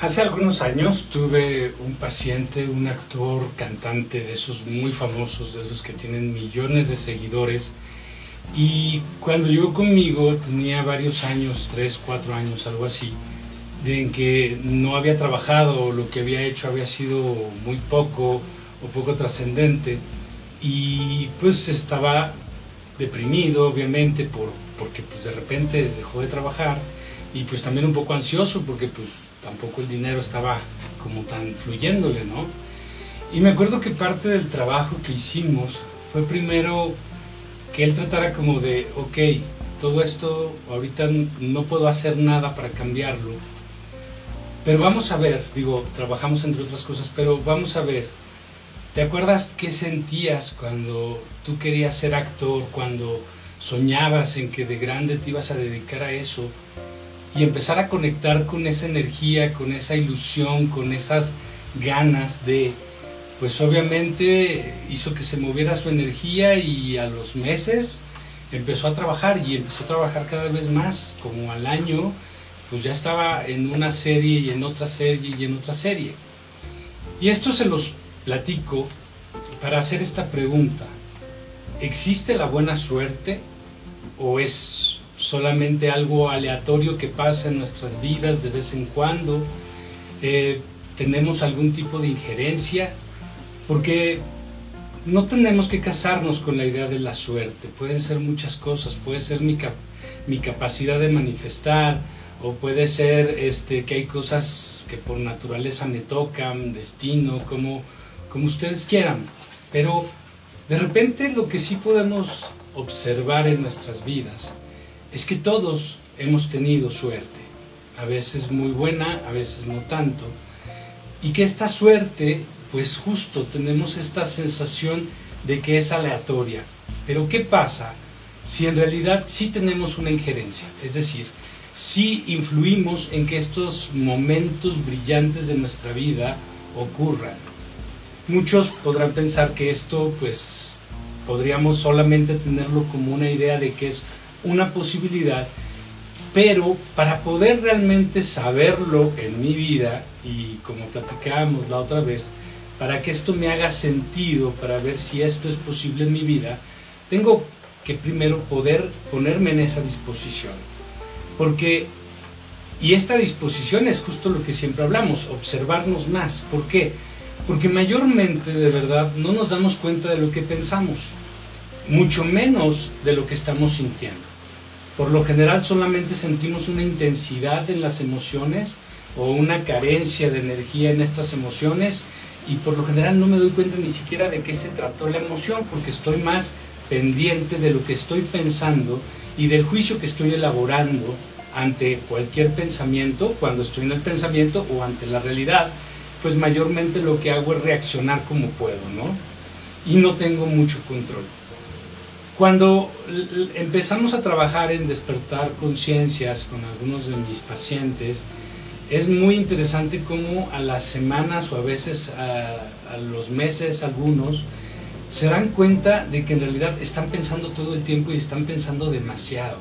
Hace algunos años tuve un paciente, un actor, cantante de esos muy famosos, de esos que tienen millones de seguidores. Y cuando llegó conmigo tenía varios años, tres, cuatro años, algo así, de en que no había trabajado, lo que había hecho había sido muy poco o poco trascendente. Y pues estaba deprimido, obviamente, por, porque pues de repente dejó de trabajar y pues también un poco ansioso porque pues tampoco el dinero estaba como tan fluyéndole, ¿no? Y me acuerdo que parte del trabajo que hicimos fue primero que él tratara como de, ok, todo esto ahorita no puedo hacer nada para cambiarlo, pero vamos a ver, digo, trabajamos entre otras cosas, pero vamos a ver, ¿te acuerdas qué sentías cuando tú querías ser actor, cuando soñabas en que de grande te ibas a dedicar a eso? Y empezar a conectar con esa energía, con esa ilusión, con esas ganas de, pues obviamente hizo que se moviera su energía y a los meses empezó a trabajar y empezó a trabajar cada vez más, como al año, pues ya estaba en una serie y en otra serie y en otra serie. Y esto se los platico para hacer esta pregunta. ¿Existe la buena suerte o es solamente algo aleatorio que pasa en nuestras vidas de vez en cuando. Eh, tenemos algún tipo de injerencia, porque no tenemos que casarnos con la idea de la suerte. Pueden ser muchas cosas, puede ser mi, mi capacidad de manifestar, o puede ser este, que hay cosas que por naturaleza me tocan, destino, como, como ustedes quieran. Pero de repente lo que sí podemos observar en nuestras vidas es que todos hemos tenido suerte, a veces muy buena, a veces no tanto, y que esta suerte, pues justo tenemos esta sensación de que es aleatoria. Pero ¿qué pasa si en realidad sí tenemos una injerencia? Es decir, si influimos en que estos momentos brillantes de nuestra vida ocurran. Muchos podrán pensar que esto pues podríamos solamente tenerlo como una idea de que es una posibilidad, pero para poder realmente saberlo en mi vida, y como platicábamos la otra vez, para que esto me haga sentido, para ver si esto es posible en mi vida, tengo que primero poder ponerme en esa disposición. Porque, y esta disposición es justo lo que siempre hablamos, observarnos más. ¿Por qué? Porque mayormente, de verdad, no nos damos cuenta de lo que pensamos, mucho menos de lo que estamos sintiendo. Por lo general solamente sentimos una intensidad en las emociones o una carencia de energía en estas emociones y por lo general no me doy cuenta ni siquiera de qué se trató la emoción porque estoy más pendiente de lo que estoy pensando y del juicio que estoy elaborando ante cualquier pensamiento, cuando estoy en el pensamiento o ante la realidad, pues mayormente lo que hago es reaccionar como puedo, ¿no? Y no tengo mucho control. Cuando empezamos a trabajar en despertar conciencias con algunos de mis pacientes, es muy interesante cómo a las semanas o a veces a, los meses algunos se dan cuenta de que en realidad están pensando todo el tiempo y están pensando demasiado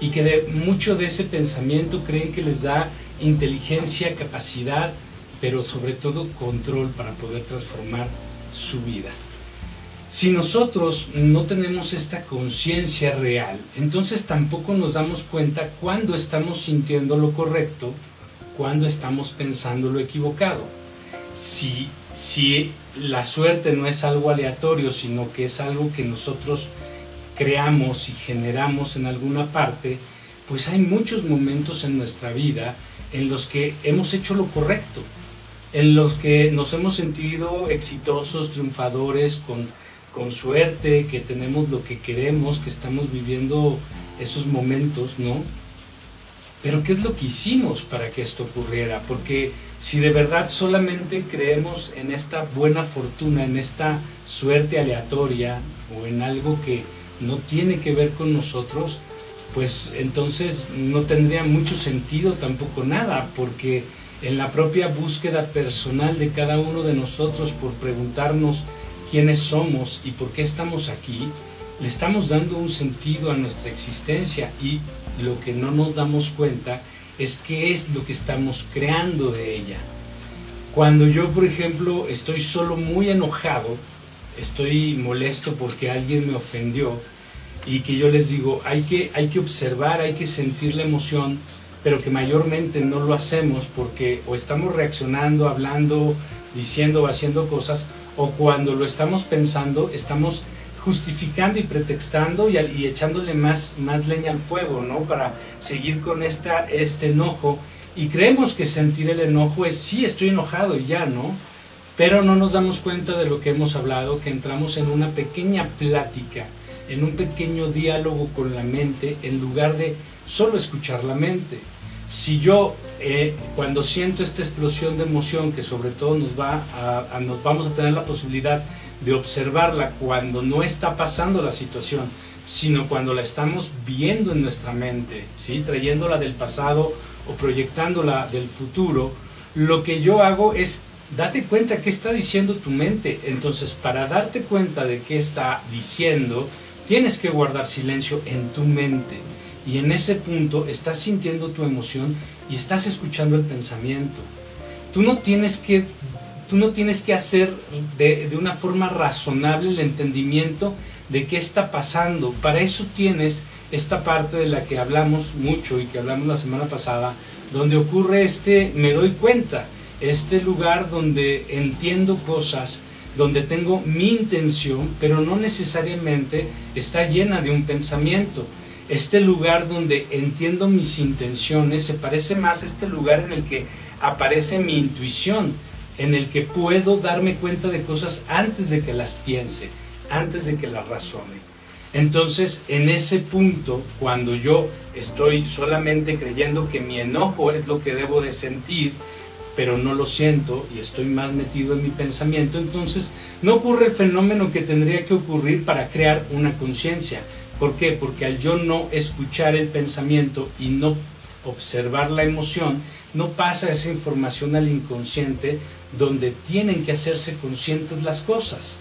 y que de mucho de ese pensamiento creen que les da inteligencia, capacidad, pero sobre todo control para poder transformar su vida. Si nosotros no tenemos esta conciencia real, entonces tampoco nos damos cuenta cuando estamos sintiendo lo correcto, cuando estamos pensando lo equivocado. Si, si la suerte no es algo aleatorio, sino que es algo que nosotros creamos y generamos en alguna parte, pues hay muchos momentos en nuestra vida en los que hemos hecho lo correcto, en los que nos hemos sentido exitosos, triunfadores, con con suerte, que tenemos lo que queremos, que estamos viviendo esos momentos, ¿no? Pero ¿qué es lo que hicimos para que esto ocurriera? Porque si de verdad solamente creemos en esta buena fortuna, en esta suerte aleatoria o en algo que no tiene que ver con nosotros, pues entonces no tendría mucho sentido tampoco nada, porque en la propia búsqueda personal de cada uno de nosotros por preguntarnos quiénes somos y por qué estamos aquí, le estamos dando un sentido a nuestra existencia y lo que no nos damos cuenta es qué es lo que estamos creando de ella. Cuando yo, por ejemplo, estoy solo muy enojado, estoy molesto porque alguien me ofendió y que yo les digo, hay que, hay que observar, hay que sentir la emoción, pero que mayormente no lo hacemos porque o estamos reaccionando, hablando, diciendo o haciendo cosas, o cuando lo estamos pensando, estamos justificando y pretextando y, echándole más, más leña al fuego, ¿no? Para seguir con esta, este enojo. Y creemos que sentir el enojo es, sí, estoy enojado y ya, ¿no? Pero no nos damos cuenta de lo que hemos hablado, que entramos en una pequeña plática, en un pequeño diálogo con la mente, en lugar de solo escuchar la mente. Si yo, eh, cuando siento esta explosión de emoción, que sobre todo nos, va a, nos vamos a tener la posibilidad de observarla cuando no está pasando la situación, sino cuando la estamos viendo en nuestra mente, ¿sí? trayéndola del pasado o proyectándola del futuro, lo que yo hago es date cuenta qué está diciendo tu mente. Entonces, para darte cuenta de qué está diciendo, tienes que guardar silencio en tu mente. Y en ese punto estás sintiendo tu emoción y estás escuchando el pensamiento. Tú no tienes que, tú no tienes que hacer de, de una forma razonable el entendimiento de qué está pasando. Para eso tienes esta parte de la que hablamos mucho y que hablamos la semana pasada, donde ocurre este me doy cuenta, este lugar donde entiendo cosas, donde tengo mi intención, pero no necesariamente está llena de un pensamiento. Este lugar donde entiendo mis intenciones se parece más a este lugar en el que aparece mi intuición, en el que puedo darme cuenta de cosas antes de que las piense, antes de que las razone. Entonces, en ese punto, cuando yo estoy solamente creyendo que mi enojo es lo que debo de sentir, pero no lo siento y estoy más metido en mi pensamiento, entonces no ocurre el fenómeno que tendría que ocurrir para crear una conciencia. ¿Por qué? Porque al yo no escuchar el pensamiento y no observar la emoción, no pasa esa información al inconsciente donde tienen que hacerse conscientes las cosas.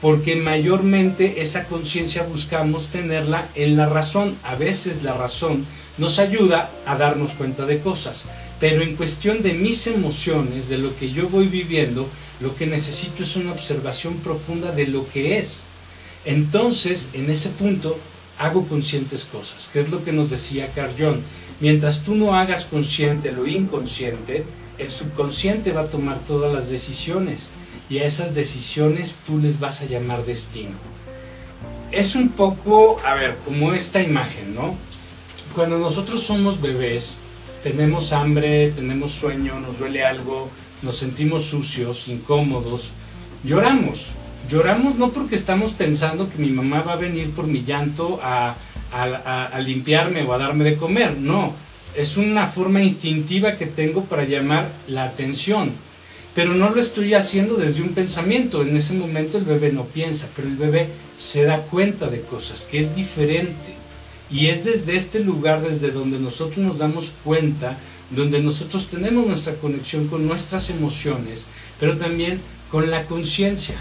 Porque mayormente esa conciencia buscamos tenerla en la razón. A veces la razón nos ayuda a darnos cuenta de cosas. Pero en cuestión de mis emociones, de lo que yo voy viviendo, lo que necesito es una observación profunda de lo que es. Entonces, en ese punto, hago conscientes cosas, que es lo que nos decía Carl Jung. Mientras tú no hagas consciente lo inconsciente, el subconsciente va a tomar todas las decisiones y a esas decisiones tú les vas a llamar destino. Es un poco, a ver, como esta imagen, ¿no? Cuando nosotros somos bebés, tenemos hambre, tenemos sueño, nos duele algo, nos sentimos sucios, incómodos, lloramos. Lloramos no porque estamos pensando que mi mamá va a venir por mi llanto a, limpiarme o a darme de comer, no. Es una forma instintiva que tengo para llamar la atención. Pero no lo estoy haciendo desde un pensamiento. En ese momento el bebé no piensa, pero el bebé se da cuenta de cosas, que es diferente. Y es desde este lugar, desde donde nosotros nos damos cuenta, donde nosotros tenemos nuestra conexión con nuestras emociones, pero también con la conciencia.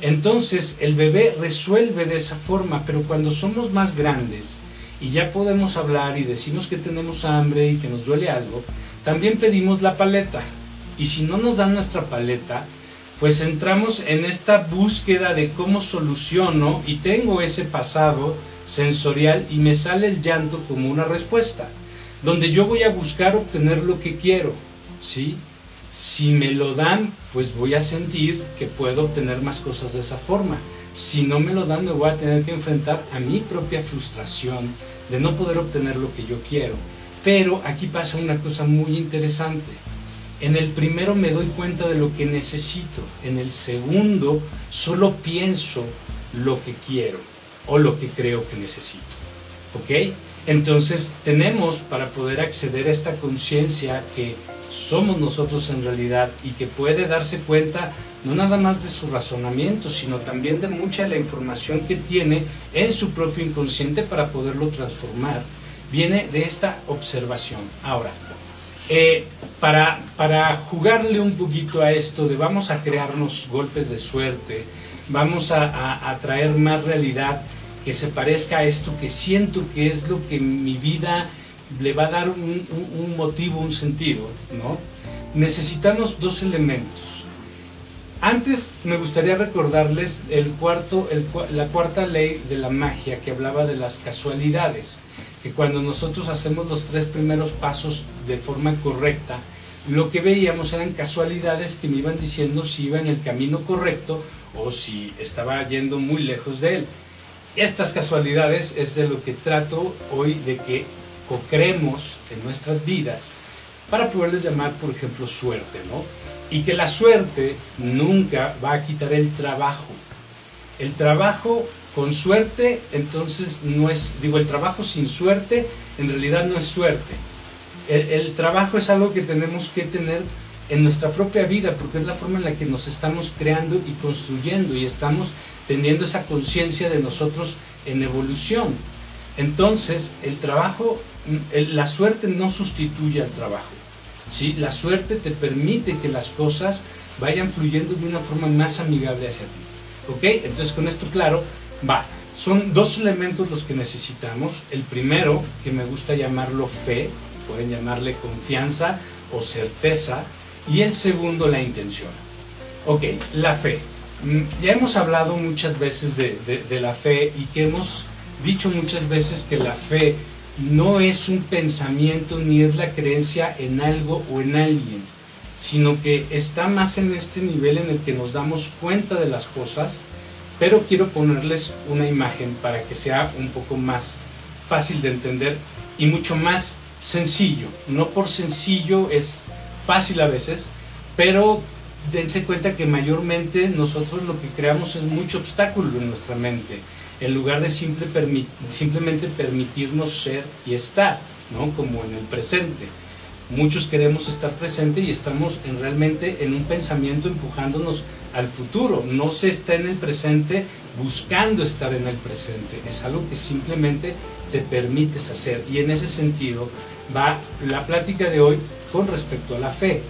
Entonces el bebé resuelve de esa forma, pero cuando somos más grandes y ya podemos hablar y decimos que tenemos hambre y que nos duele algo, también pedimos la paleta. Y si no nos dan nuestra paleta, pues entramos en esta búsqueda de cómo soluciono y tengo ese pasado sensorial y me sale el llanto como una respuesta, donde yo voy a buscar obtener lo que quiero, ¿sí? Si me lo dan, pues voy a sentir que puedo obtener más cosas de esa forma. Si no me lo dan, me voy a tener que enfrentar a mi propia frustración de no poder obtener lo que yo quiero. Pero aquí pasa una cosa muy interesante. En el primero me doy cuenta de lo que necesito. En el segundo solo pienso lo que quiero o lo que creo que necesito. ¿Ok? Entonces tenemos para poder acceder a esta conciencia que somos nosotros en realidad y que puede darse cuenta no nada más de su razonamiento, sino también de mucha de la información que tiene en su propio inconsciente para poderlo transformar, viene de esta observación. Ahora, eh, para, para jugarle un poquito a esto de vamos a crearnos golpes de suerte, vamos a, a, traer más realidad que se parezca a esto que siento que es lo que mi vida le va a dar un, motivo, un sentido, ¿no? necesitamos dos elementos. Antes me gustaría recordarles el cuarto, la cuarta ley de la magia que hablaba de las casualidades, que cuando nosotros hacemos los tres primeros pasos de forma correcta, lo que veíamos eran casualidades que me iban diciendo si iba en el camino correcto o si estaba yendo muy lejos de él. Estas casualidades es de lo que trato hoy de que co-creemos en nuestras vidas para poderles llamar, por ejemplo, suerte, ¿no? Y que la suerte nunca va a quitar el trabajo. El trabajo con suerte, entonces no es, digo, el trabajo sin suerte, en realidad no es suerte. El, trabajo es algo que tenemos que tener en nuestra propia vida, porque es la forma en la que nos estamos creando y construyendo y estamos teniendo esa conciencia de nosotros en evolución. Entonces, el trabajo, la suerte no sustituye al trabajo. ¿sí? La suerte te permite que las cosas vayan fluyendo de una forma más amigable hacia ti. ¿Ok? Entonces, con esto claro, va. Son dos elementos los que necesitamos. El primero, que me gusta llamarlo fe, pueden llamarle confianza o certeza. Y el segundo, la intención. Ok, la fe. Mm, ya hemos hablado muchas veces de, de la fe y que hemos dicho muchas veces que la fe no es un pensamiento ni es la creencia en algo o en alguien, sino que está más en este nivel en el que nos damos cuenta de las cosas, pero quiero ponerles una imagen para que sea un poco más fácil de entender y mucho más sencillo. No por sencillo es fácil a veces, pero dense cuenta que mayormente nosotros lo que creamos es mucho obstáculo en nuestra mente en lugar de simple simplemente permitirnos ser y estar, ¿no? como en el presente. Muchos queremos estar presente y estamos en, realmente en un pensamiento empujándonos al futuro. No se está en el presente buscando estar en el presente. Es algo que simplemente te permites hacer. Y en ese sentido va la plática de hoy con respecto a la fe.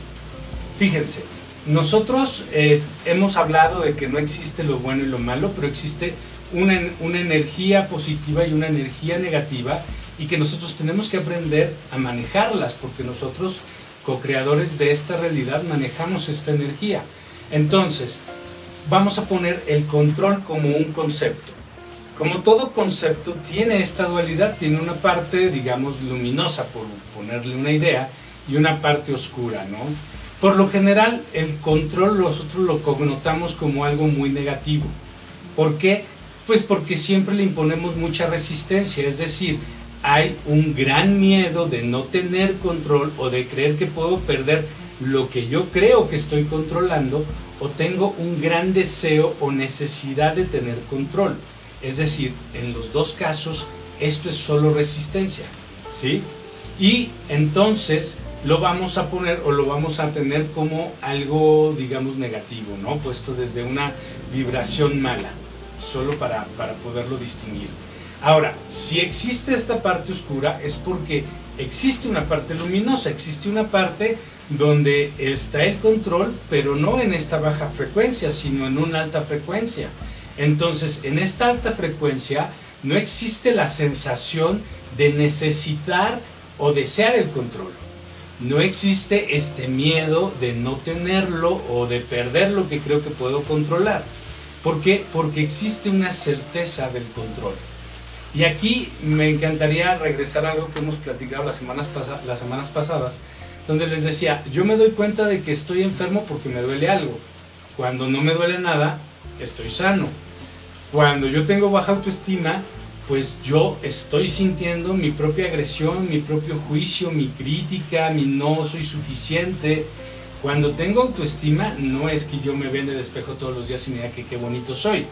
Fíjense, nosotros eh, hemos hablado de que no existe lo bueno y lo malo, pero existe una, una energía positiva y una energía negativa y que nosotros tenemos que aprender a manejarlas porque nosotros, co-creadores de esta realidad, manejamos esta energía. Entonces, vamos a poner el control como un concepto. Como todo concepto tiene esta dualidad, tiene una parte, digamos, luminosa, por ponerle una idea, y una parte oscura, ¿no? Por lo general, el control nosotros lo connotamos como algo muy negativo. ¿Por qué? Pues porque siempre le imponemos mucha resistencia, es decir, hay un gran miedo de no tener control o de creer que puedo perder lo que yo creo que estoy controlando o tengo un gran deseo o necesidad de tener control. Es decir, en los dos casos esto es solo resistencia, ¿sí? Y entonces lo vamos a poner o lo vamos a tener como algo, digamos, negativo, ¿no? Puesto desde una vibración mala solo para, poderlo distinguir. Ahora, si existe esta parte oscura es porque existe una parte luminosa, existe una parte donde está el control, pero no en esta baja frecuencia, sino en una alta frecuencia. Entonces, en esta alta frecuencia no existe la sensación de necesitar o desear el control. No existe este miedo de no tenerlo o de perder lo que creo que puedo controlar. ¿Por qué? Porque existe una certeza del control. Y aquí me encantaría regresar a algo que hemos platicado las semanas, las semanas pasadas, donde les decía, yo me doy cuenta de que estoy enfermo porque me duele algo. Cuando no me duele nada, estoy sano. Cuando yo tengo baja autoestima, pues yo estoy sintiendo mi propia agresión, mi propio juicio, mi crítica, mi no soy suficiente, cuando tengo autoestima, no es que yo me vea en el espejo todos los días y me diga que qué bonito soy.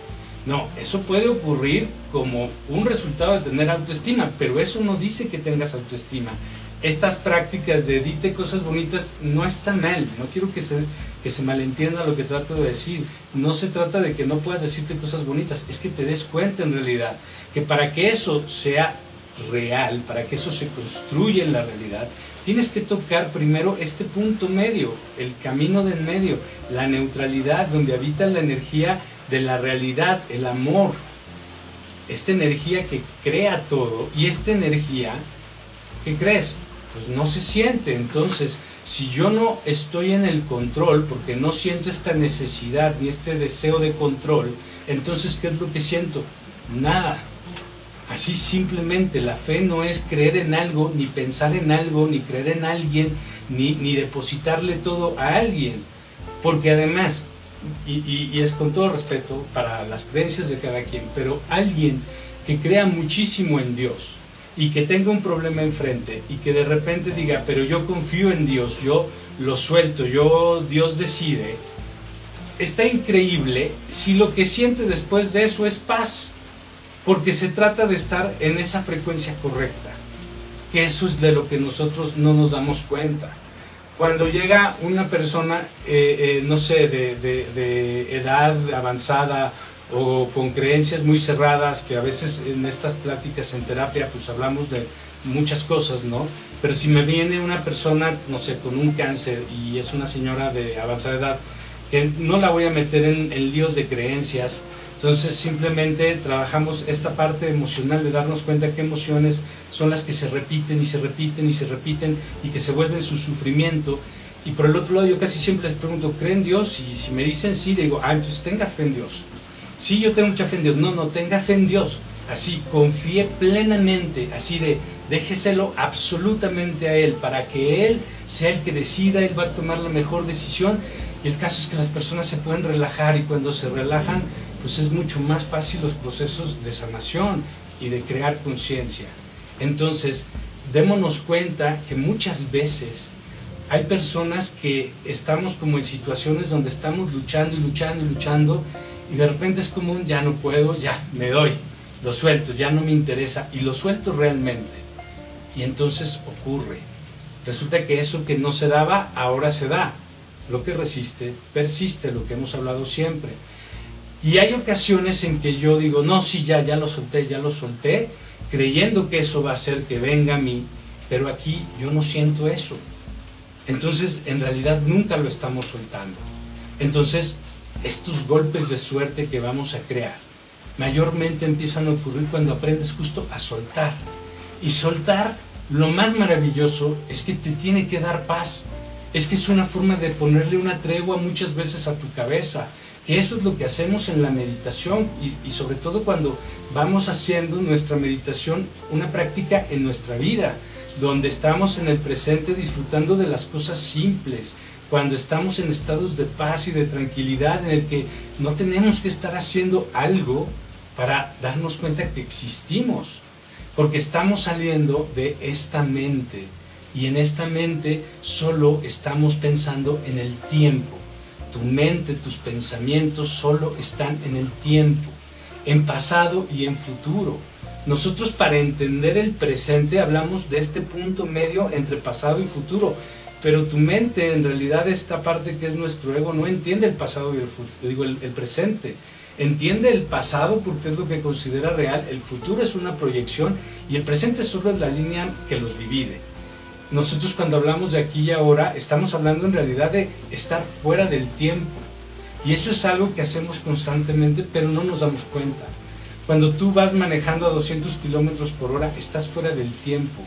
No, eso puede ocurrir como un resultado de tener autoestima, pero eso no dice que tengas autoestima. Estas prácticas de dite cosas bonitas no están mal, no quiero que se, que se malentienda lo que trato de decir. No se trata de que no puedas decirte cosas bonitas, es que te des cuenta en realidad que para que eso sea real, para que eso se construya en la realidad, tienes que tocar primero este punto medio, el camino del medio, la neutralidad, donde habita la energía de la realidad, el amor, esta energía que crea todo y esta energía ¿qué crees? Pues no se siente. Entonces, si yo no estoy en el control, porque no siento esta necesidad ni este deseo de control, entonces, ¿qué es lo que siento? Nada. Así simplemente, la fe no es creer en algo, ni pensar en algo, ni creer en alguien, ni, ni depositarle todo a alguien. Porque además, y, y, es con todo respeto para las creencias de cada quien, pero alguien que crea muchísimo en Dios y que tenga un problema enfrente y que de repente diga, pero yo confío en Dios, yo lo suelto, yo Dios decide, está increíble si lo que siente después de eso es paz, porque se trata de estar en esa frecuencia correcta, que eso es de lo que nosotros no nos damos cuenta. Cuando llega una persona, eh, eh, no sé, de, de edad avanzada o con creencias muy cerradas, que a veces en estas pláticas en terapia pues hablamos de muchas cosas, ¿no? Pero si me viene una persona, no sé, con un cáncer y es una señora de avanzada edad, que no la voy a meter en, líos de creencias. Entonces simplemente trabajamos esta parte emocional de darnos cuenta qué emociones son las que se repiten y se repiten y se repiten y que se vuelven su sufrimiento. Y por el otro lado yo casi siempre les pregunto, ¿creen en Dios? Y si me dicen sí, digo, ah, entonces tenga fe en Dios. Sí, yo tengo mucha fe en Dios. No, no, tenga fe en Dios. Así, confíe plenamente, así de, déjeselo absolutamente a Él, para que Él sea el que decida, Él va a tomar la mejor decisión y el caso es que las personas se pueden relajar y cuando se relajan, pues es mucho más fácil los procesos de sanación y de crear conciencia. Entonces, démonos cuenta que muchas veces hay personas que estamos como en situaciones donde estamos luchando y luchando y luchando y de repente es como un ya no puedo, ya me doy, lo suelto, ya no me interesa y lo suelto realmente. Y entonces ocurre. Resulta que eso que no se daba, ahora se da lo que resiste, persiste, lo que hemos hablado siempre. Y hay ocasiones en que yo digo, no, sí, ya, ya lo solté, ya lo solté, creyendo que eso va a hacer que venga a mí, pero aquí yo no siento eso. Entonces, en realidad nunca lo estamos soltando. Entonces, estos golpes de suerte que vamos a crear, mayormente empiezan a ocurrir cuando aprendes justo a soltar. Y soltar, lo más maravilloso es que te tiene que dar paz es que es una forma de ponerle una tregua muchas veces a tu cabeza, que eso es lo que hacemos en la meditación y, sobre todo cuando vamos haciendo nuestra meditación una práctica en nuestra vida, donde estamos en el presente disfrutando de las cosas simples, cuando estamos en estados de paz y de tranquilidad en el que no tenemos que estar haciendo algo para darnos cuenta que existimos, porque estamos saliendo de esta mente y en esta mente solo estamos pensando en el tiempo. Tu mente, tus pensamientos solo están en el tiempo, en pasado y en futuro. Nosotros para entender el presente hablamos de este punto medio entre pasado y futuro, pero tu mente, en realidad esta parte que es nuestro ego, no entiende el pasado y el, futuro, digo, el, presente. Entiende el pasado porque es lo que considera real, el futuro es una proyección y el presente solo es la línea que los divide nosotros cuando hablamos de aquí y ahora estamos hablando en realidad de estar fuera del tiempo. Y eso es algo que hacemos constantemente, pero no nos damos cuenta. Cuando tú vas manejando a 200 kilómetros por hora, estás fuera del tiempo.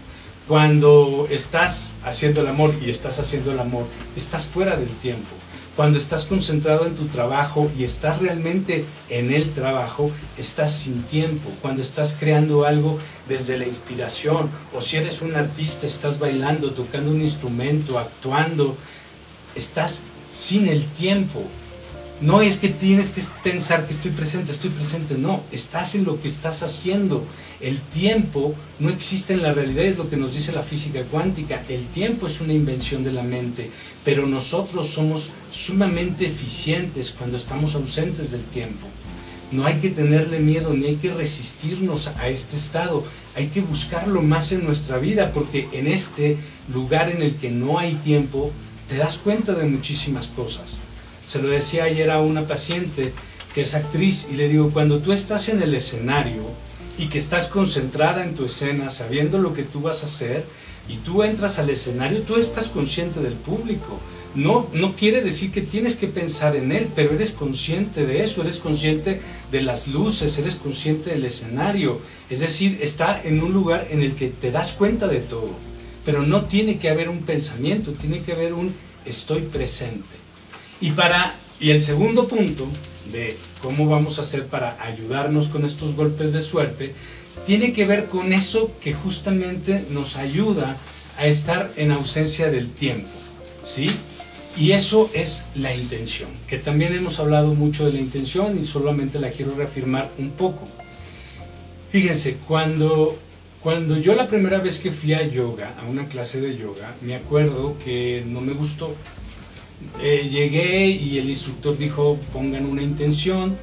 Cuando estás haciendo el amor y estás haciendo el amor, estás fuera del tiempo. Cuando estás concentrado en tu trabajo y estás realmente en el trabajo, estás sin tiempo. Cuando estás creando algo desde la inspiración, o si eres un artista, estás bailando, tocando un instrumento, actuando, estás sin el tiempo. No es que tienes que pensar que estoy presente, estoy presente, no, estás en lo que estás haciendo. El tiempo no existe en la realidad, es lo que nos dice la física cuántica. El tiempo es una invención de la mente, pero nosotros somos sumamente eficientes cuando estamos ausentes del tiempo. No hay que tenerle miedo ni hay que resistirnos a este estado, hay que buscarlo más en nuestra vida porque en este lugar en el que no hay tiempo te das cuenta de muchísimas cosas. Se lo decía ayer a una paciente que es actriz y le digo, cuando tú estás en el escenario y que estás concentrada en tu escena, sabiendo lo que tú vas a hacer, y tú entras al escenario, tú estás consciente del público. No, no quiere decir que tienes que pensar en él, pero eres consciente de eso, eres consciente de las luces, eres consciente del escenario. Es decir, está en un lugar en el que te das cuenta de todo. Pero no tiene que haber un pensamiento, tiene que haber un estoy presente. Y para y el segundo punto de cómo vamos a hacer para ayudarnos con estos golpes de suerte tiene que ver con eso que justamente nos ayuda a estar en ausencia del tiempo, ¿sí? Y eso es la intención, que también hemos hablado mucho de la intención y solamente la quiero reafirmar un poco. Fíjense, cuando, cuando yo la primera vez que fui a yoga, a una clase de yoga, me acuerdo que no me gustó. Eh, llegué y el instructor dijo, pongan una intención,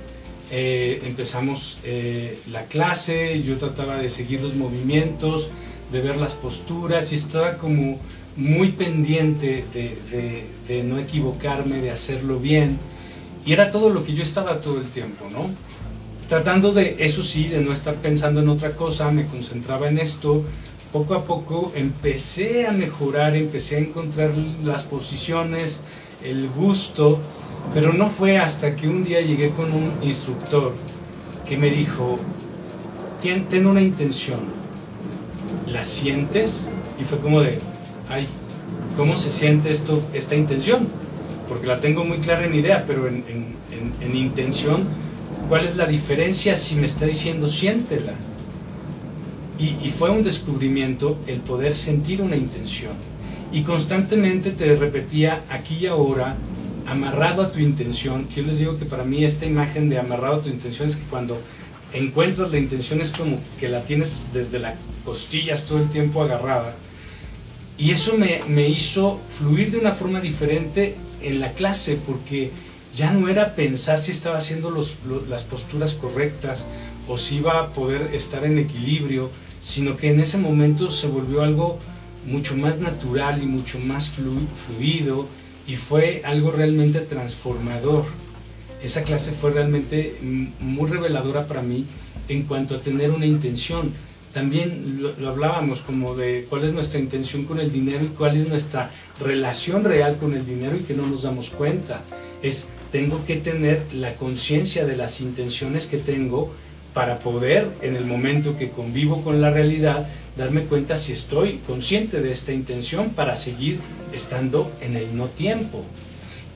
eh, empezamos eh, la clase, yo trataba de seguir los movimientos, de ver las posturas y estaba como muy pendiente de, no equivocarme, de hacerlo bien. Y era todo lo que yo estaba todo el tiempo, ¿no? Tratando de, eso sí, de no estar pensando en otra cosa, me concentraba en esto. Poco a poco empecé a mejorar, empecé a encontrar las posiciones, el gusto pero no fue hasta que un día llegué con un instructor que me dijo, ten, ten una intención, ¿la sientes? Y fue como de, ay, ¿cómo se siente esto, esta intención? Porque la tengo muy clara en idea, pero en, en intención, ¿cuál es la diferencia si me está diciendo siéntela? Y, y, fue un descubrimiento el poder sentir una intención. Y constantemente te repetía aquí y ahora, amarrado a tu intención, yo les digo que para mí esta imagen de amarrado a tu intención es que cuando encuentras la intención es como que la tienes desde las costillas todo el tiempo agarrada. Y eso me, me hizo fluir de una forma diferente en la clase porque ya no era pensar si estaba haciendo las posturas correctas o si iba a poder estar en equilibrio, sino que en ese momento se volvió algo mucho más natural y mucho más fluido y fue algo realmente transformador. Esa clase fue realmente muy reveladora para mí en cuanto a tener una intención. También lo, hablábamos como de cuál es nuestra intención con el dinero y cuál es nuestra relación real con el dinero y que no nos damos cuenta. Es, tengo que tener la conciencia de las intenciones que tengo para poder, en el momento que convivo con la realidad, darme cuenta si estoy consciente de esta intención para seguir estando en el no tiempo.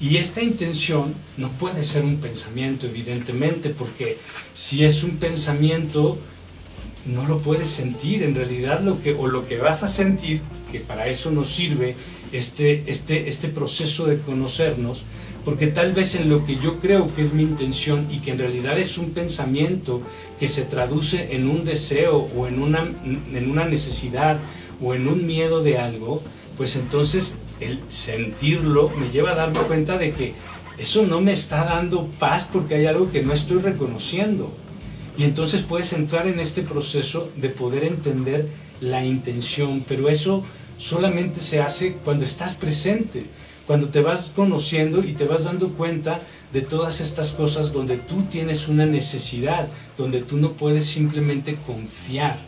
Y esta intención no puede ser un pensamiento, evidentemente, porque si es un pensamiento, no lo puedes sentir. En realidad, lo que, o lo que vas a sentir, que para eso nos sirve este, este, este proceso de conocernos, porque tal vez en lo que yo creo que es mi intención y que en realidad es un pensamiento que se traduce en un deseo o en una, en una necesidad o en un miedo de algo, pues entonces el sentirlo me lleva a darme cuenta de que eso no me está dando paz porque hay algo que no estoy reconociendo. Y entonces puedes entrar en este proceso de poder entender la intención, pero eso solamente se hace cuando estás presente cuando te vas conociendo y te vas dando cuenta de todas estas cosas donde tú tienes una necesidad, donde tú no puedes simplemente confiar,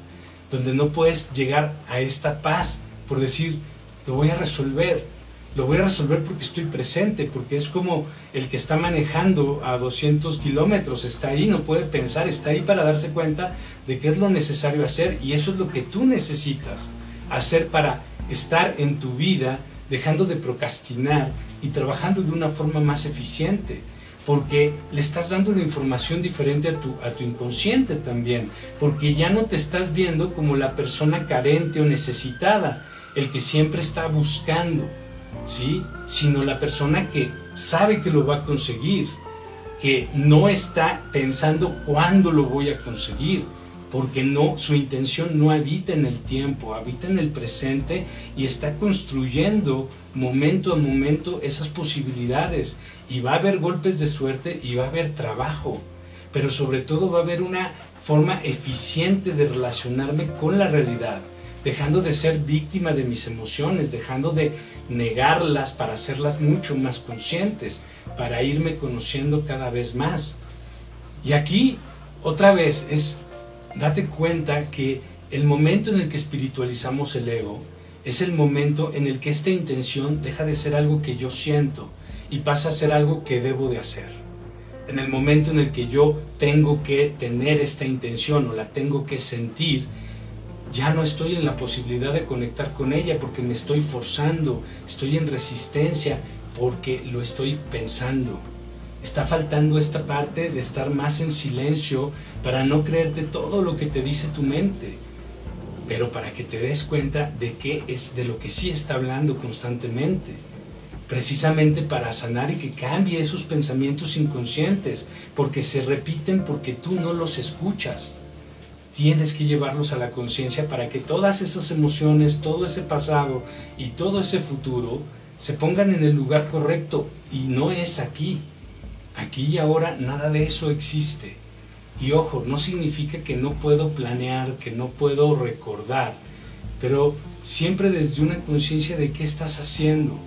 donde no puedes llegar a esta paz por decir, lo voy a resolver, lo voy a resolver porque estoy presente, porque es como el que está manejando a 200 kilómetros, está ahí, no puede pensar, está ahí para darse cuenta de qué es lo necesario hacer y eso es lo que tú necesitas hacer para estar en tu vida dejando de procrastinar y trabajando de una forma más eficiente, porque le estás dando una información diferente a tu, a tu inconsciente también, porque ya no te estás viendo como la persona carente o necesitada, el que siempre está buscando, ¿sí? Sino la persona que sabe que lo va a conseguir, que no está pensando cuándo lo voy a conseguir, porque no, su intención no habita en el tiempo, habita en el presente y está construyendo momento a momento esas posibilidades. Y va a haber golpes de suerte y va a haber trabajo, pero sobre todo va a haber una forma eficiente de relacionarme con la realidad, dejando de ser víctima de mis emociones, dejando de negarlas para hacerlas mucho más conscientes, para irme conociendo cada vez más. Y aquí, otra vez, es date cuenta que el momento en el que espiritualizamos el ego es el momento en el que esta intención deja de ser algo que yo siento y pasa a ser algo que debo de hacer. En el momento en el que yo tengo que tener esta intención o la tengo que sentir, ya no estoy en la posibilidad de conectar con ella porque me estoy forzando, estoy en resistencia porque lo estoy pensando. Está faltando esta parte de estar más en silencio para no creerte todo lo que te dice tu mente, pero para que te des cuenta de qué es de lo que sí está hablando constantemente. Precisamente para sanar y que cambie esos pensamientos inconscientes, porque se repiten porque tú no los escuchas tienes que llevarlos a la conciencia para que todas esas emociones, todo ese pasado y todo ese futuro se pongan en el lugar correcto y no es aquí. Aquí y ahora nada de eso existe. Y ojo, no significa que no puedo planear, que no puedo recordar, pero siempre desde una conciencia de qué estás haciendo.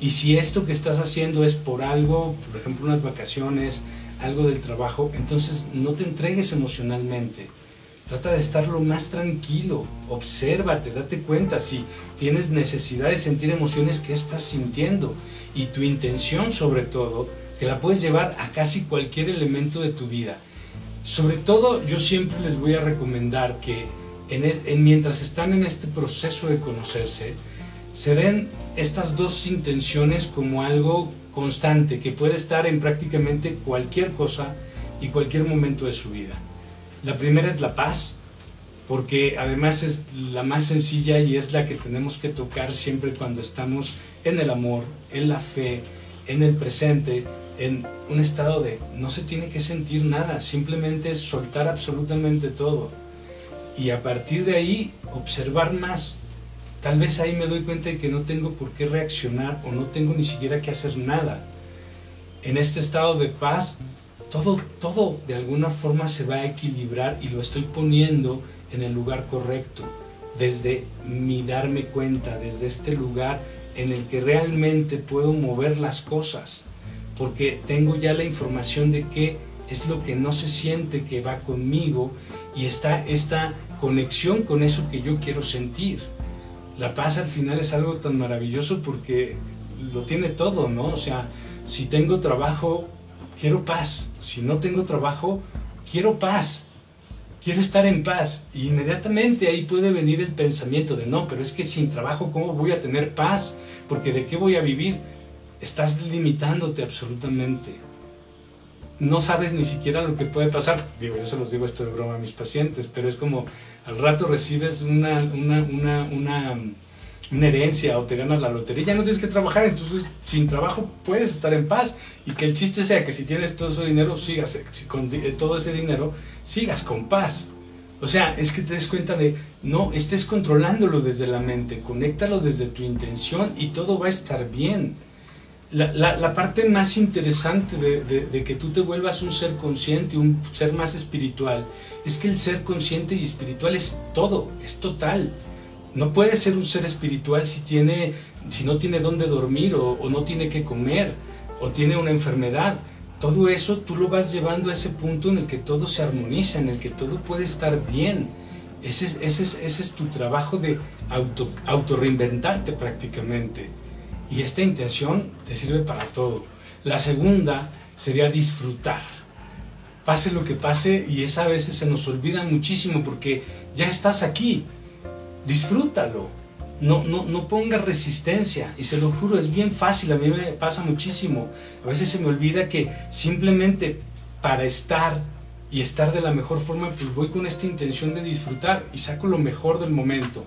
Y si esto que estás haciendo es por algo, por ejemplo unas vacaciones, algo del trabajo, entonces no te entregues emocionalmente Trata de estar lo más tranquilo, obsérvate, date cuenta si tienes necesidad de sentir emociones que estás sintiendo y tu intención sobre todo, que la puedes llevar a casi cualquier elemento de tu vida. Sobre todo yo siempre les voy a recomendar que en, mientras están en este proceso de conocerse, se den estas dos intenciones como algo constante que puede estar en prácticamente cualquier cosa y cualquier momento de su vida. La primera es la paz, porque además es la más sencilla y es la que tenemos que tocar siempre cuando estamos en el amor, en la fe, en el presente, en un estado de no se tiene que sentir nada, simplemente es soltar absolutamente todo. Y a partir de ahí observar más. Tal vez ahí me doy cuenta de que no tengo por qué reaccionar o no tengo ni siquiera que hacer nada. En este estado de paz todo, todo de alguna forma se va a equilibrar y lo estoy poniendo en el lugar correcto, desde mi darme cuenta, desde este lugar en el que realmente puedo mover las cosas, porque tengo ya la información de qué es lo que no se siente que va conmigo y está esta conexión con eso que yo quiero sentir. La paz al final es algo tan maravilloso porque lo tiene todo, ¿no? O sea, si tengo trabajo, quiero paz. Si no tengo trabajo, quiero paz. Quiero estar en paz. Y inmediatamente ahí puede venir el pensamiento de no, pero es que sin trabajo, ¿cómo voy a tener paz? Porque ¿de qué voy a vivir? Estás limitándote absolutamente. No sabes ni siquiera lo que puede pasar. Digo, yo se los digo esto de broma a mis pacientes, pero es como al rato recibes una, una, una, una herencia o te ganas la lotería, ya no tienes que trabajar, entonces sin trabajo puedes estar en paz y que el chiste sea que si tienes todo ese dinero, sigas con eh, todo ese dinero, sigas con paz. O sea, es que te des cuenta de, no, estés controlándolo desde la mente, conéctalo desde tu intención y todo va a estar bien. La, la, parte más interesante de, de, que tú te vuelvas un ser consciente, un ser más espiritual, es que el ser consciente y espiritual es todo, es total. No puede ser un ser espiritual si, tiene, si no tiene dónde dormir o, no tiene que comer o tiene una enfermedad. Todo eso tú lo vas llevando a ese punto en el que todo se armoniza, en el que todo puede estar bien. Ese, ese, ese es tu trabajo de auto, auto reinventarte prácticamente. Y esta intención te sirve para todo. La segunda sería disfrutar. Pase lo que pase y esa a veces se nos olvida muchísimo porque ya estás aquí disfrútalo. No, no, no pongas resistencia. Y se lo juro, es bien fácil, a mí me pasa muchísimo. A veces se me olvida que simplemente para estar y estar de la mejor forma, pues voy con esta intención de disfrutar y saco lo mejor del momento.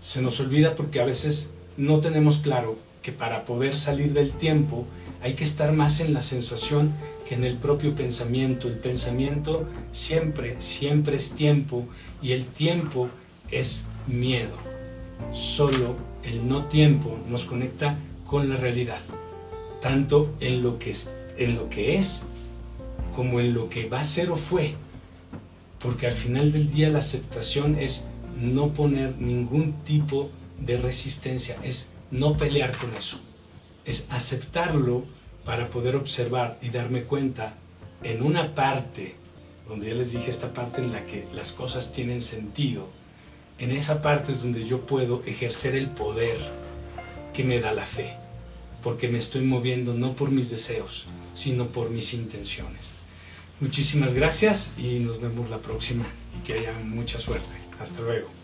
Se nos olvida porque a veces no tenemos claro que para poder salir del tiempo hay que estar más en la sensación que en el propio pensamiento. El pensamiento siempre, siempre es tiempo y el tiempo es miedo. Solo el no tiempo nos conecta con la realidad, tanto en lo que es, en lo que es como en lo que va a ser o fue. Porque al final del día la aceptación es no poner ningún tipo de resistencia, es no pelear con eso, es aceptarlo para poder observar y darme cuenta en una parte, donde ya les dije esta parte en la que las cosas tienen sentido, en esa parte es donde yo puedo ejercer el poder que me da la fe, porque me estoy moviendo no por mis deseos, sino por mis intenciones. Muchísimas gracias y nos vemos la próxima y que haya mucha suerte. Hasta luego.